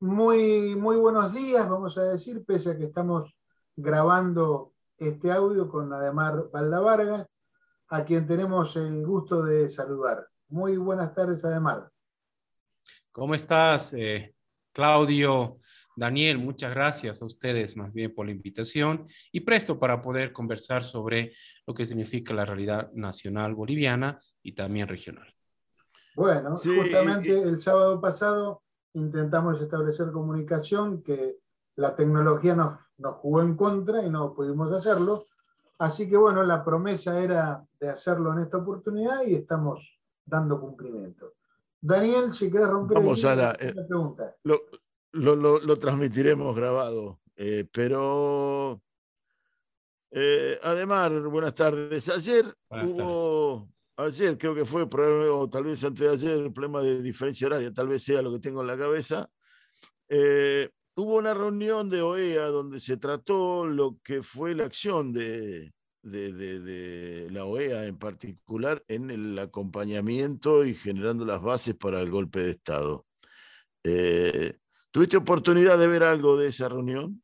Muy, muy buenos días, vamos a decir, pese a que estamos grabando este audio con Ademar Valdavargas, a quien tenemos el gusto de saludar. Muy buenas tardes, Ademar. ¿Cómo estás, eh, Claudio? Daniel, muchas gracias a ustedes más bien por la invitación y presto para poder conversar sobre lo que significa la realidad nacional boliviana y también regional. Bueno, justamente el sábado pasado intentamos establecer comunicación que la tecnología nos, nos jugó en contra y no pudimos hacerlo. Así que bueno, la promesa era de hacerlo en esta oportunidad y estamos dando cumplimiento. Daniel, si quieres romper Vamos a la, eh, pregunta. Lo, lo, lo, transmitiremos grabado, eh, pero eh, además, buenas tardes. Ayer hubo, ayer creo que fue, o tal vez antes de ayer, el problema de diferencia horaria, tal vez sea lo que tengo en la cabeza. Eh, hubo una reunión de OEA donde se trató lo que fue la acción de, de, la OEA en particular en el acompañamiento y generando las bases para el golpe de Estado. Eh, ¿Tuviste oportunidad de ver algo de esa reunión?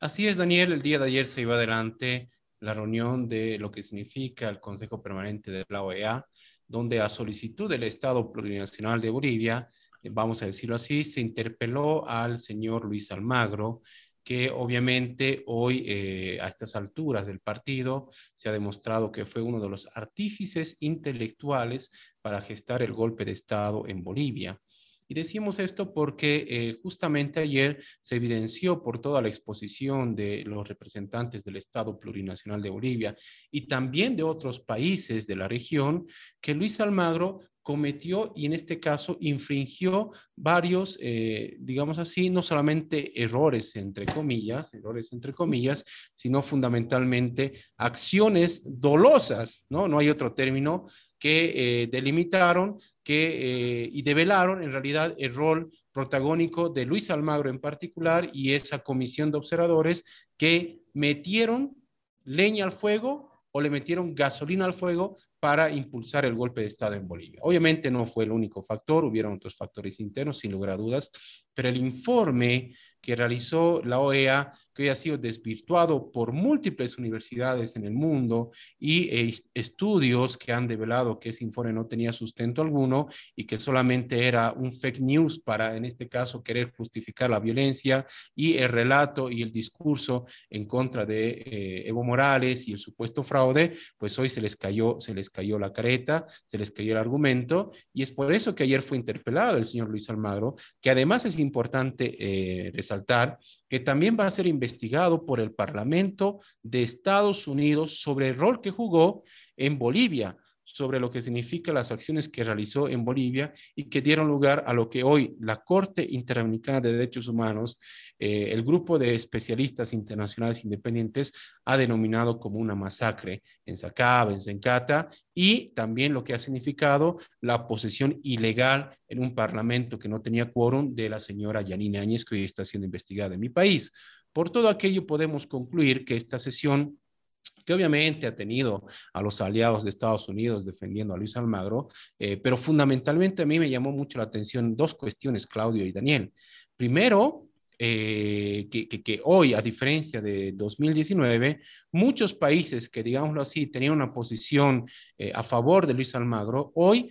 Así es, Daniel. El día de ayer se iba adelante la reunión de lo que significa el Consejo Permanente de la OEA, donde a solicitud del Estado Plurinacional de Bolivia, eh, vamos a decirlo así, se interpeló al señor Luis Almagro, que obviamente hoy eh, a estas alturas del partido se ha demostrado que fue uno de los artífices intelectuales para gestar el golpe de Estado en Bolivia. Y decimos esto porque eh, justamente ayer se evidenció por toda la exposición de los representantes del Estado Plurinacional de Bolivia y también de otros países de la región que Luis Almagro cometió y en este caso infringió varios, eh, digamos así, no solamente errores entre comillas, errores entre comillas, sino fundamentalmente acciones dolosas, ¿no? No hay otro término que eh, delimitaron que, eh, y develaron en realidad el rol protagónico de Luis Almagro en particular y esa comisión de observadores que metieron leña al fuego o le metieron gasolina al fuego para impulsar el golpe de Estado en Bolivia. Obviamente no fue el único factor, hubieron otros factores internos, sin lugar a dudas, pero el informe que realizó la OEA, que ha sido desvirtuado por múltiples universidades en el mundo y eh, estudios que han develado que ese informe no tenía sustento alguno y que solamente era un fake news para, en este caso, querer justificar la violencia y el relato y el discurso en contra de eh, Evo Morales y el supuesto fraude, pues hoy se les cayó, se les cayó la careta, se les cayó el argumento y es por eso que ayer fue interpelado el señor Luis Almagro, que además es importante eh, resaltar que también va a ser investigado por el Parlamento de Estados Unidos sobre el rol que jugó en Bolivia sobre lo que significa las acciones que realizó en Bolivia y que dieron lugar a lo que hoy la Corte Interamericana de Derechos Humanos, eh, el grupo de especialistas internacionales independientes, ha denominado como una masacre en Sacaba, en Zencata, y también lo que ha significado la posesión ilegal en un parlamento que no tenía quórum de la señora Yanine Áñez, que hoy está siendo investigada en mi país. Por todo aquello podemos concluir que esta sesión que obviamente ha tenido a los aliados de Estados Unidos defendiendo a Luis Almagro, eh, pero fundamentalmente a mí me llamó mucho la atención dos cuestiones, Claudio y Daniel. Primero, eh, que, hoy, a diferencia de 2019, muchos países que, digámoslo así, tenían una posición eh, a favor de Luis Almagro, hoy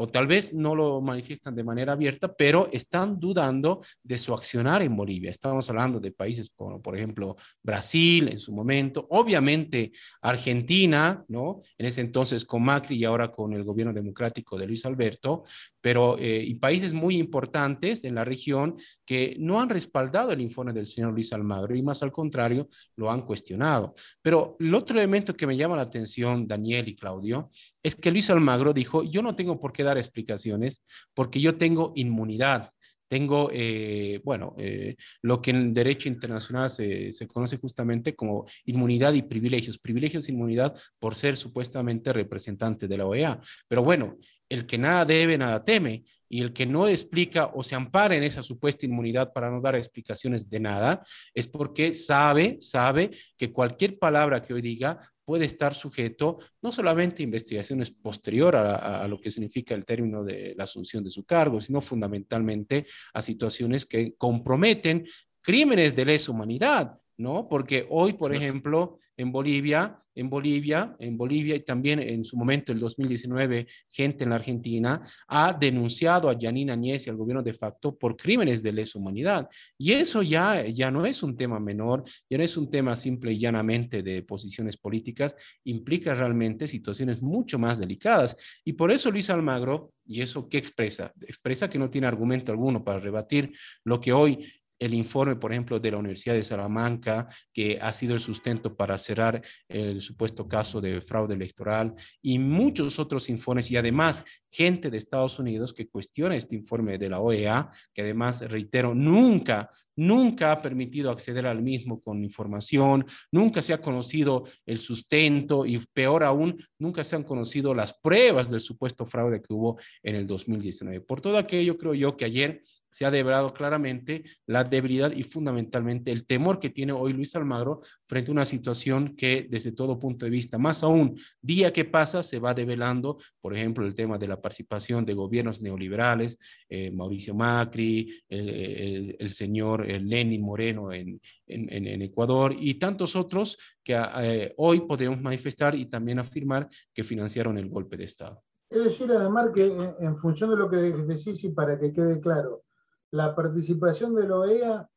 o tal vez no lo manifiestan de manera abierta, pero están dudando de su accionar en Bolivia. Estamos hablando de países como, por ejemplo, Brasil en su momento, obviamente Argentina, ¿no? En ese entonces con Macri y ahora con el gobierno democrático de Luis Alberto, pero eh, y países muy importantes en la región que no han respaldado el informe del señor Luis Almagro y más al contrario lo han cuestionado. Pero el otro elemento que me llama la atención, Daniel y Claudio, es que Luis Almagro dijo, yo no tengo por qué dar explicaciones porque yo tengo inmunidad. Tengo, eh, bueno, eh, lo que en derecho internacional se, se, conoce justamente como inmunidad y privilegios. Privilegios e inmunidad por ser supuestamente representante de la OEA. Pero bueno, el que nada debe, nada teme y el que no explica o se ampara en esa supuesta inmunidad para no dar explicaciones de nada, es porque sabe, sabe que cualquier palabra que hoy diga puede estar sujeto no solamente a investigaciones posterior a, a, lo que significa el término de la asunción de su cargo, sino fundamentalmente a situaciones que comprometen crímenes de lesa humanidad, ¿no? Porque hoy, por ejemplo, en Bolivia, en Bolivia, en Bolivia y también en su momento, el 2019, gente en la Argentina ha denunciado a Janine Añez y al gobierno de facto por crímenes de lesa humanidad. Y eso ya, ya no es un tema menor, ya no es un tema simple y llanamente de posiciones políticas, implica realmente situaciones mucho más delicadas. Y por eso Luis Almagro, ¿y eso qué expresa? Expresa que no tiene argumento alguno para rebatir lo que hoy el informe, por ejemplo, de la Universidad de Salamanca, que ha sido el sustento para cerrar el supuesto caso de fraude electoral, y muchos otros informes, y además gente de Estados Unidos que cuestiona este informe de la OEA, que además, reitero, nunca nunca ha permitido acceder al mismo con información, nunca se ha conocido el sustento y peor aún, nunca se han conocido las pruebas del supuesto fraude que hubo en el 2019. Por todo aquello, creo yo que ayer se ha develado claramente la debilidad y fundamentalmente el temor que tiene hoy Luis Almagro frente a una situación que desde todo punto de vista, más aún, día que pasa, se va develando, por ejemplo, el tema de la participación de gobiernos neoliberales, eh, Mauricio Macri, el, señor Lenin Moreno en, en, Ecuador y tantos otros que eh, hoy podemos manifestar y también afirmar que financiaron el golpe de Estado. Es decir, además que en función de lo que decís y para que quede claro, la participación de la OEA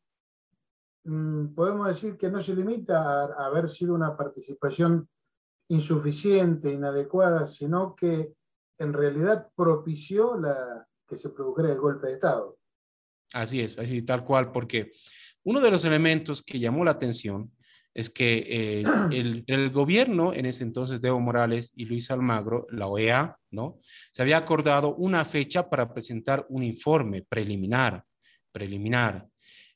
mm, podemos decir que no se limita a, haber sido una participación insuficiente, inadecuada, sino que en realidad propició la, que se produjera el golpe de Estado. Así es, así tal cual, porque uno de los elementos que llamó la atención es que eh, el, el, gobierno, en ese entonces de Evo Morales y Luis Almagro, la OEA, ¿no? Se había acordado una fecha para presentar un informe preliminar, preliminar.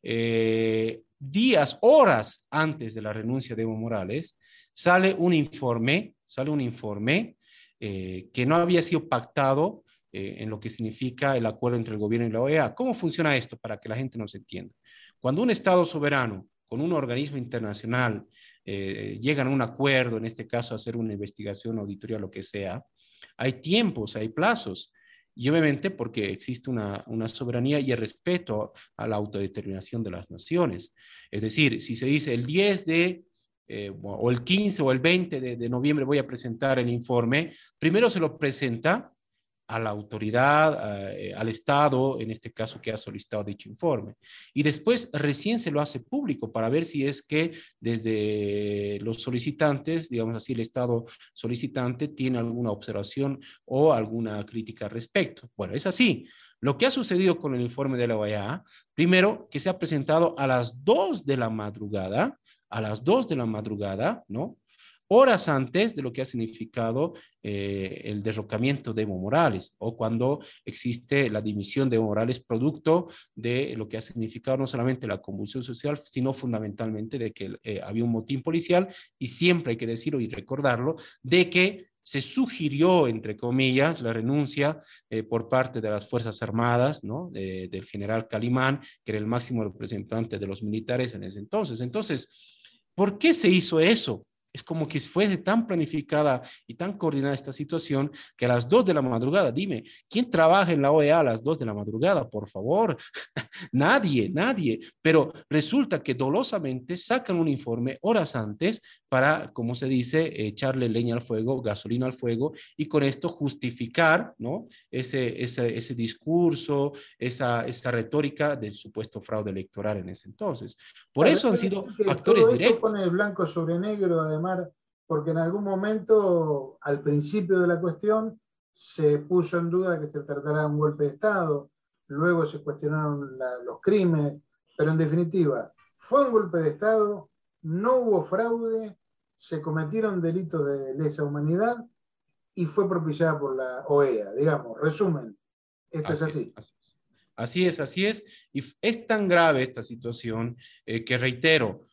Eh, días, horas antes de la renuncia de Evo Morales, sale un informe, sale un informe eh, que no había sido pactado en lo que significa el acuerdo entre el gobierno y la OEA. ¿Cómo funciona esto para que la gente nos entienda? Cuando un Estado soberano con un organismo internacional eh, llegan a un acuerdo, en este caso hacer una investigación, auditoría, lo que sea, hay tiempos, hay plazos. Y obviamente porque existe una, una soberanía y el respeto a la autodeterminación de las naciones. Es decir, si se dice el 10 de eh, o el 15 o el 20 de, de, noviembre voy a presentar el informe, primero se lo presenta a la autoridad, eh, al Estado, en este caso que ha solicitado dicho informe. Y después recién se lo hace público para ver si es que desde los solicitantes, digamos así, el Estado solicitante tiene alguna observación o alguna crítica al respecto. Bueno, es así. Lo que ha sucedido con el informe de la OEA, primero que se ha presentado a las 2 de la madrugada, a las 2 de la madrugada, ¿no? Horas antes de lo que ha significado eh, el derrocamiento de Evo Morales o cuando existe la dimisión de Evo Morales producto de lo que ha significado no solamente la convulsión social, sino fundamentalmente de que eh, había un motín policial y siempre hay que decirlo y recordarlo, de que se sugirió, entre comillas, la renuncia eh, por parte de las Fuerzas Armadas, ¿no? del general Calimán, que era el máximo representante de los militares en ese entonces. Entonces, ¿por qué se hizo eso? Es como que fuese tan planificada y tan coordinada esta situación que a las 2 de la madrugada, dime, ¿quién trabaja en la OEA a las 2 de la madrugada? Por favor, nadie, nadie. Pero resulta que dolosamente sacan un informe horas antes para, como se dice, echarle leña al fuego, gasolina al fuego y con esto justificar ¿no? ese, ese, ese discurso, esa, esa retórica del supuesto fraude electoral en ese entonces. Por eso han sido actores directos. pone blanco sobre negro, además, porque en algún momento, al principio de la cuestión, se puso en duda que se tratara de un golpe de Estado, luego se cuestionaron los crímenes, pero en definitiva, fue un golpe de Estado, no hubo fraude, se cometieron delitos de lesa humanidad y fue propiciada por la OEA. Digamos, resumen, esto es así. así. es, así es. Y es tan grave esta situación eh, que reitero,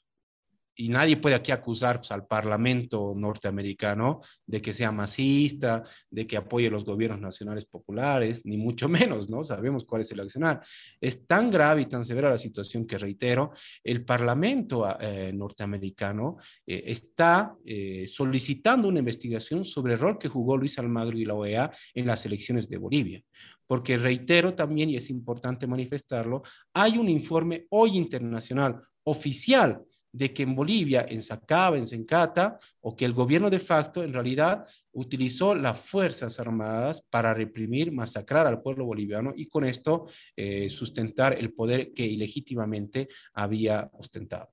y nadie puede aquí acusar pues, al Parlamento norteamericano de que sea masista, de que apoye los gobiernos nacionales populares, ni mucho menos, ¿no? Sabemos cuál es el accionar. Es tan grave y tan severa la situación que, reitero, el Parlamento eh, norteamericano eh, está eh, solicitando una investigación sobre el rol que jugó Luis Almagro y la OEA en las elecciones de Bolivia porque reitero también, y es importante manifestarlo, hay un informe hoy internacional oficial de que en Bolivia, en Sacaba, en Sencata, o que el gobierno de facto en realidad utilizó las Fuerzas Armadas para reprimir, masacrar al pueblo boliviano y con esto eh, sustentar el poder que ilegítimamente había ostentado.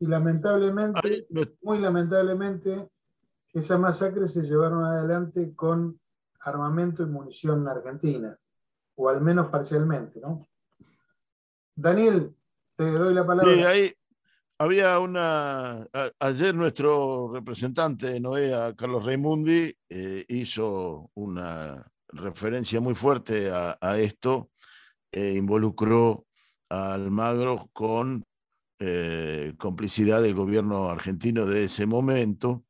Y lamentablemente, muy lamentablemente, esas masacres se llevaron adelante con armamento y munición argentina, o al menos parcialmente, ¿no? Daniel, te doy la palabra. Sí, ahí, había una, ayer nuestro representante de NOEA, Carlos Raimundi, eh, hizo una referencia muy fuerte a, esto e involucró a Almagro con eh, complicidad del gobierno argentino de ese momento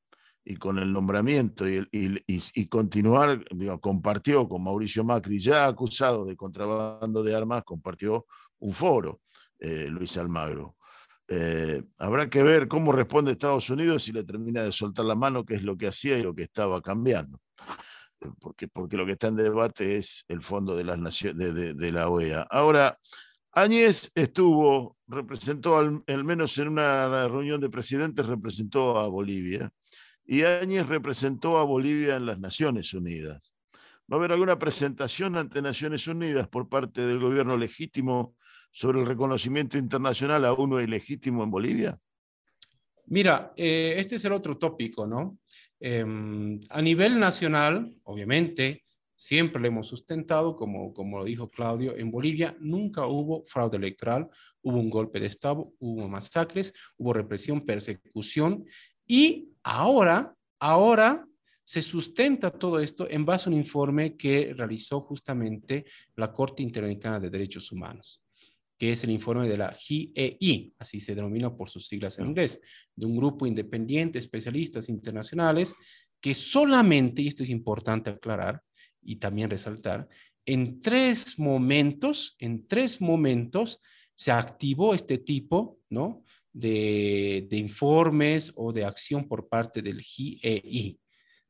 y con el nombramiento y, y, continuar, compartió con Mauricio Macri, ya acusado de contrabando de armas, compartió un foro, eh, Luis Almagro. Eh, habrá que ver cómo responde Estados Unidos si le termina de soltar la mano, que es lo que hacía y lo que estaba cambiando. Eh, porque, porque lo que está en debate es el fondo de, las naciones, de, la OEA. Ahora, Áñez estuvo, representó al, menos en una reunión de presidentes, representó a Bolivia. Y Áñez representó a Bolivia en las Naciones Unidas. ¿Va a haber alguna presentación ante Naciones Unidas por parte del gobierno legítimo sobre el reconocimiento internacional a uno ilegítimo en Bolivia? Mira, eh, este es el otro tópico, ¿no? Em, a nivel nacional, obviamente, siempre lo hemos sustentado, como, como lo dijo Claudio, en Bolivia nunca hubo fraude electoral, hubo un golpe de Estado, hubo masacres, hubo represión, persecución, y ahora, ahora se sustenta todo esto en base a un informe que realizó justamente la Corte Interamericana de Derechos Humanos que es el informe de la GEI, así se denomina por sus siglas en inglés, de un grupo independiente, especialistas internacionales, que solamente, y esto es importante aclarar y también resaltar, en tres momentos, en tres momentos se activó este tipo, ¿no? De, de informes o de acción por parte del GEI,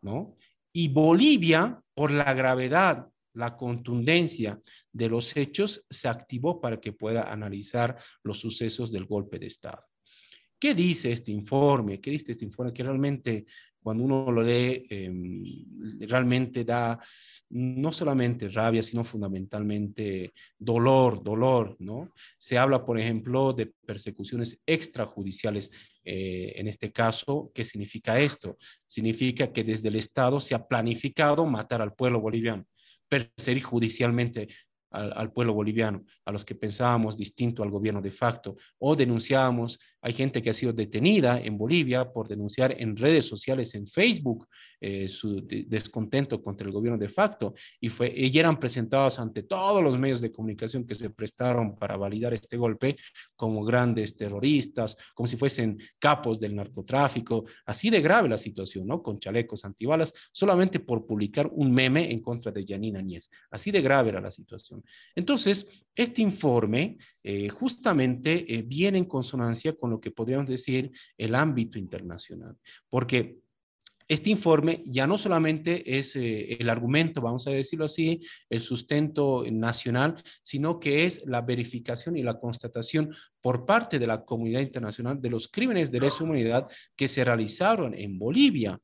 ¿no? Y Bolivia, por la gravedad la contundencia de los hechos se activó para que pueda analizar los sucesos del golpe de Estado. ¿Qué dice este informe? ¿Qué dice este informe? Que realmente cuando uno lo lee, em, realmente da no solamente rabia, sino fundamentalmente dolor, dolor, ¿no? Se habla, por ejemplo, de persecuciones extrajudiciales. Eh, en este caso, ¿qué significa esto? Significa que desde el Estado se ha planificado matar al pueblo boliviano perseguir judicialmente al, pueblo boliviano, a los que pensábamos distinto al gobierno de facto, o denunciábamos, hay gente que ha sido detenida en Bolivia por denunciar en redes sociales, en Facebook, eh, su descontento contra el gobierno de facto, y, fue, y eran presentados ante todos los medios de comunicación que se prestaron para validar este golpe como grandes terroristas, como si fuesen capos del narcotráfico, así de grave la situación, ¿no? Con chalecos antibalas, solamente por publicar un meme en contra de Yanina Añez, así de grave era la situación. Entonces, este informe eh, justamente eh, viene en consonancia con lo que podríamos decir el ámbito internacional, porque este informe ya no solamente es eh, el argumento, vamos a decirlo así, el sustento nacional, sino que es la verificación y la constatación por parte de la comunidad internacional de los crímenes de lesa humanidad que se realizaron en Bolivia.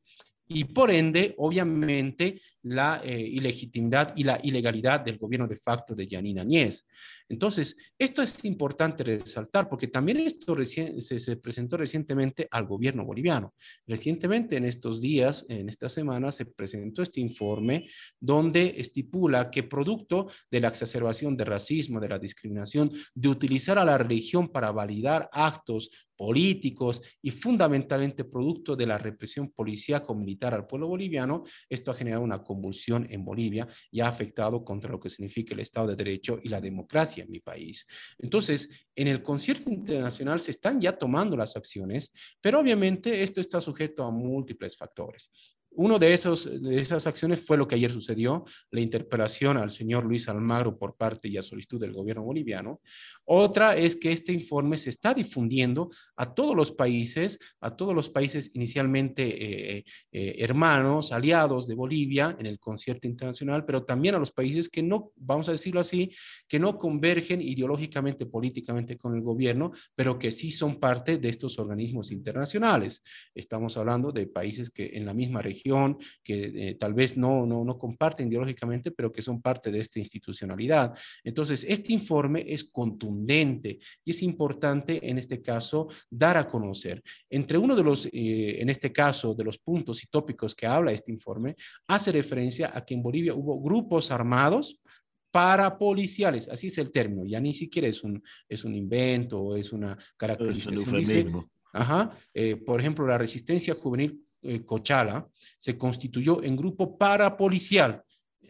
Y por ende, obviamente, la eh, ilegitimidad y la ilegalidad del gobierno de facto de Yanina Añez. Entonces, esto es importante resaltar porque también esto se, presentó recientemente al gobierno boliviano. Recientemente, en estos días, en esta semana, se presentó este informe donde estipula que producto de la exacerbación del racismo, de la discriminación, de utilizar a la religión para validar actos políticos y fundamentalmente producto de la represión policíaco militar al pueblo boliviano, esto ha generado una convulsión en Bolivia y ha afectado contra lo que significa el Estado de Derecho y la democracia en mi país. Entonces, en el concierto internacional se están ya tomando las acciones, pero obviamente esto está sujeto a múltiples factores. Uno de, esos, de esas acciones fue lo que ayer sucedió, la interpelación al señor Luis Almagro por parte y a solicitud del gobierno boliviano. Otra es que este informe se está difundiendo a todos los países, a todos los países inicialmente eh, eh, hermanos, aliados de Bolivia en el concierto internacional, pero también a los países que no, vamos a decirlo así, que no convergen ideológicamente, políticamente con el gobierno, pero que sí son parte de estos organismos internacionales. Estamos hablando de países que en la misma región que eh, tal vez no, no, no comparten ideológicamente, pero que son parte de esta institucionalidad. Entonces, este informe es contundente y es importante en este caso dar a conocer. Entre uno de los, eh, en este caso, de los puntos y tópicos que habla este informe, hace referencia a que en Bolivia hubo grupos armados parapoliciales, así es el término, ya ni siquiera es un, es un invento o es una característica. Ajá, eh, por ejemplo, la resistencia juvenil eh, Cochala se constituyó en grupo parapolicial.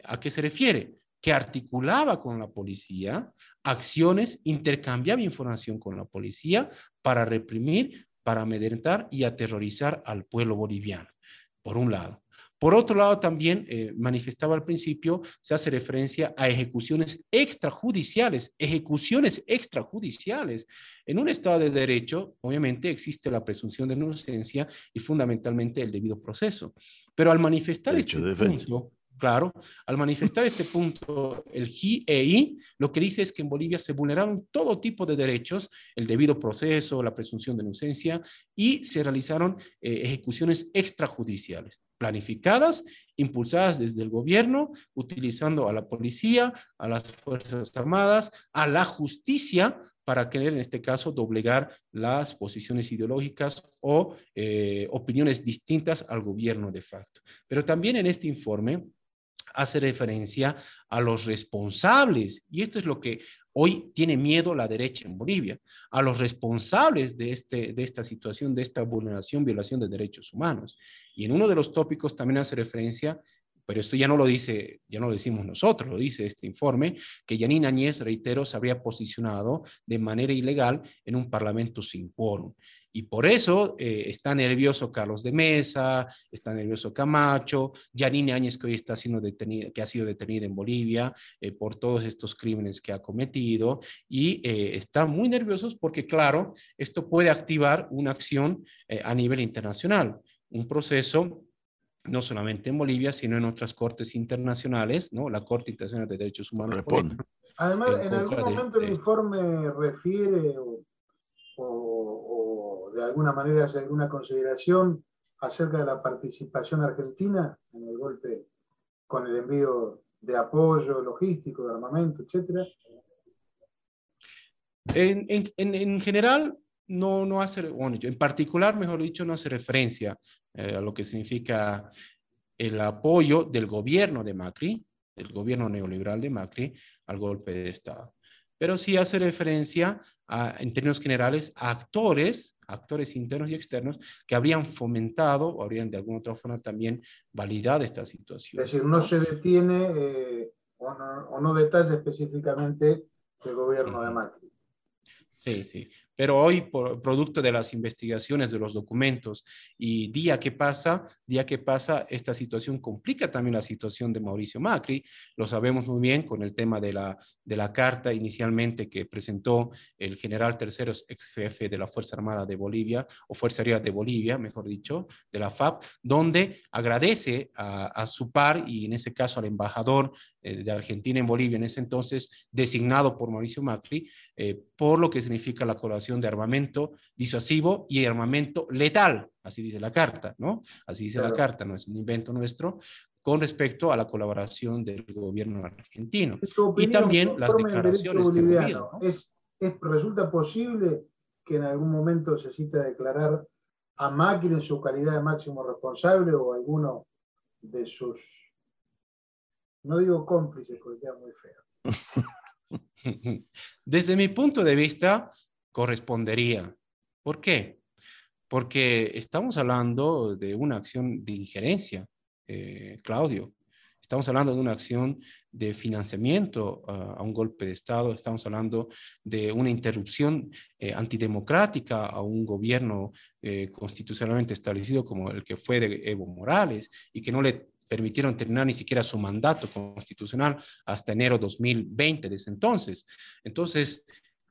¿A qué se refiere? Que articulaba con la policía acciones, intercambiaba información con la policía para reprimir, para amedrentar y aterrorizar al pueblo boliviano, por un lado. Por otro lado, también eh, manifestaba al principio, se hace referencia a ejecuciones extrajudiciales, ejecuciones extrajudiciales. En un Estado de Derecho, obviamente, existe la presunción de inocencia y fundamentalmente el debido proceso. Pero al manifestar este punto, claro, al manifestar este punto, el GEI lo que dice es que en Bolivia se vulneraron todo tipo de derechos, el debido proceso, la presunción de inocencia, y se realizaron eh, ejecuciones extrajudiciales planificadas, impulsadas desde el gobierno, utilizando a la policía, a las Fuerzas Armadas, a la justicia para querer, en este caso, doblegar las posiciones ideológicas o eh, opiniones distintas al gobierno de facto. Pero también en este informe hace referencia a los responsables, y esto es lo que Hoy tiene miedo la derecha en Bolivia, a los responsables de, este, de esta situación, de esta vulneración, violación de derechos humanos. Y en uno de los tópicos también hace referencia, pero esto ya no lo dice, ya no lo decimos nosotros, lo dice este informe, que Yanina Añez, reitero, se habría posicionado de manera ilegal en un parlamento sin quórum. Y por eso eh, está nervioso Carlos de Mesa, está nervioso Camacho, Yanine Áñez, que hoy está siendo detenida, que ha sido detenida en Bolivia eh, por todos estos crímenes que ha cometido, y eh, están muy nerviosos porque, claro, esto puede activar una acción a nivel internacional, un proceso no solamente en Bolivia, sino en otras cortes internacionales, ¿no? La Corte Internacional de Derechos Humanos. Responde. Además, en, algún momento el informe refiere o de alguna manera hace alguna consideración acerca de la participación argentina en el golpe con el envío de apoyo logístico, de armamento, etcétera? En, general, no, no hace, bueno, en particular, mejor dicho, no hace referencia eh, a lo que significa el apoyo del gobierno de Macri, el gobierno neoliberal de Macri, al golpe de Estado. Pero sí hace referencia, a, en términos generales, a actores actores internos y externos que habrían fomentado o habrían de alguna otra forma también validado esta situación. Es decir, no, se detiene eh, o, no, o, no, detalla específicamente el gobierno de Macri. Sí, sí. Pero hoy, por, producto de las investigaciones, de los documentos y día que pasa, día que pasa, esta situación complica también la situación de Mauricio Macri. Lo sabemos muy bien con el tema de la, de la carta inicialmente que presentó el general tercero, ex jefe de la Fuerza Armada de Bolivia, o Fuerza Aérea de Bolivia, mejor dicho, de la FAP, donde agradece a, a su par y en ese caso al embajador eh, de Argentina en Bolivia, en ese entonces designado por Mauricio Macri, eh, por lo que significa la colaboración de armamento disuasivo y armamento letal, así dice la carta, ¿no? Así dice la carta, no es un invento nuestro, con respecto a la colaboración del gobierno argentino. y también las declaraciones que ¿Es, ¿Es, ¿Resulta posible que en algún momento se cita declarar a Macri en su calidad de máximo responsable o alguno de sus, no digo cómplices porque es muy feo. Desde mi punto de vista, correspondería. ¿Por qué? Porque estamos hablando de una acción de injerencia, eh, Claudio. Estamos hablando de una acción de financiamiento ah, a un golpe de Estado, estamos hablando de una interrupción eh, antidemocrática a un gobierno eh, constitucionalmente establecido como el que fue de Evo Morales y que no le permitieron terminar ni siquiera su mandato constitucional hasta enero 2020 desde entonces. Entonces,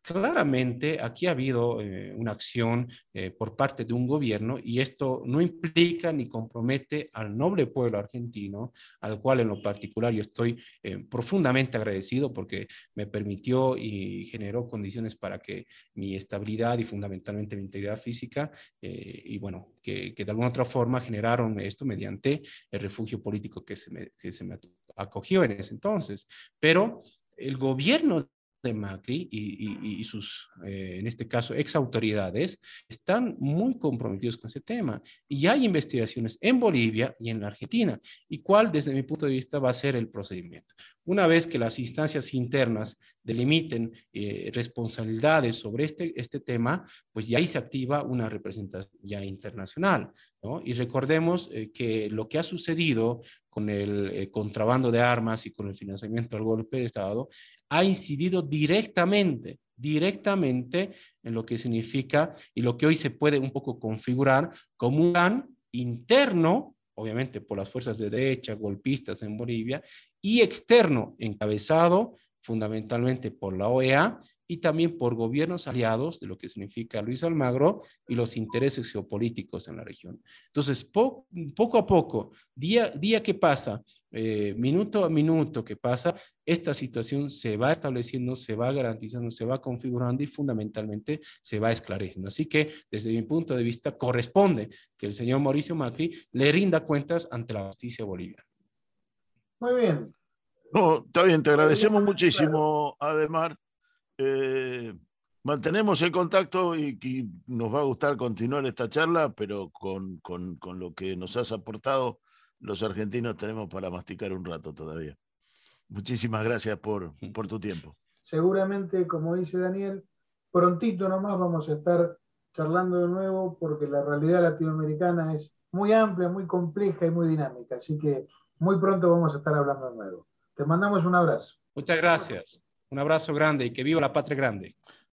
Claramente aquí ha habido eh, una acción eh, por parte de un gobierno y esto no implica ni compromete al noble pueblo argentino, al cual en lo particular yo estoy eh, profundamente agradecido porque me permitió y generó condiciones para que mi estabilidad y fundamentalmente mi integridad física, y bueno, que, de alguna otra forma generaron esto mediante el refugio político que se me, que se me acogió en ese entonces. Pero el gobierno de Macri y, sus, eh, en este caso, ex autoridades, están muy comprometidos con ese tema. Y hay investigaciones en Bolivia y en la Argentina. ¿Y cuál, desde mi punto de vista, va a ser el procedimiento? Una vez que las instancias internas delimiten eh, responsabilidades sobre este, este tema, pues ya ahí se activa una representación ya internacional. ¿no? Y recordemos eh, que lo que ha sucedido con el contrabando de armas y con el financiamiento al golpe de Estado ha incidido directamente, directamente en lo que significa y lo que hoy se puede un poco configurar como un plan interno, obviamente por las fuerzas de derecha, golpistas en Bolivia, y externo, encabezado fundamentalmente por la OEA y también por gobiernos aliados de lo que significa Luis Almagro y los intereses geopolíticos en la región. Entonces, poco a poco, día, día que pasa, eh, minuto a minuto que pasa, esta situación se va estableciendo, se va garantizando, se va configurando y fundamentalmente se va esclareciendo. Así que, desde mi punto de vista, corresponde que el señor Mauricio Macri le rinda cuentas ante la justicia boliviana. Muy bien. No, está bien, te agradecemos muchísimo, Ademar. Eh, mantenemos el contacto y, nos va a gustar continuar esta charla, pero con, con, con, lo que nos has aportado, los argentinos tenemos para masticar un rato todavía. Muchísimas gracias por, por tu tiempo. Seguramente, como dice Daniel, prontito nomás vamos a estar charlando de nuevo porque la realidad latinoamericana es muy amplia, muy compleja y muy dinámica. Así que muy pronto vamos a estar hablando de nuevo. Te mandamos un abrazo. Muchas gracias. Un abrazo grande y que viva la patria grande.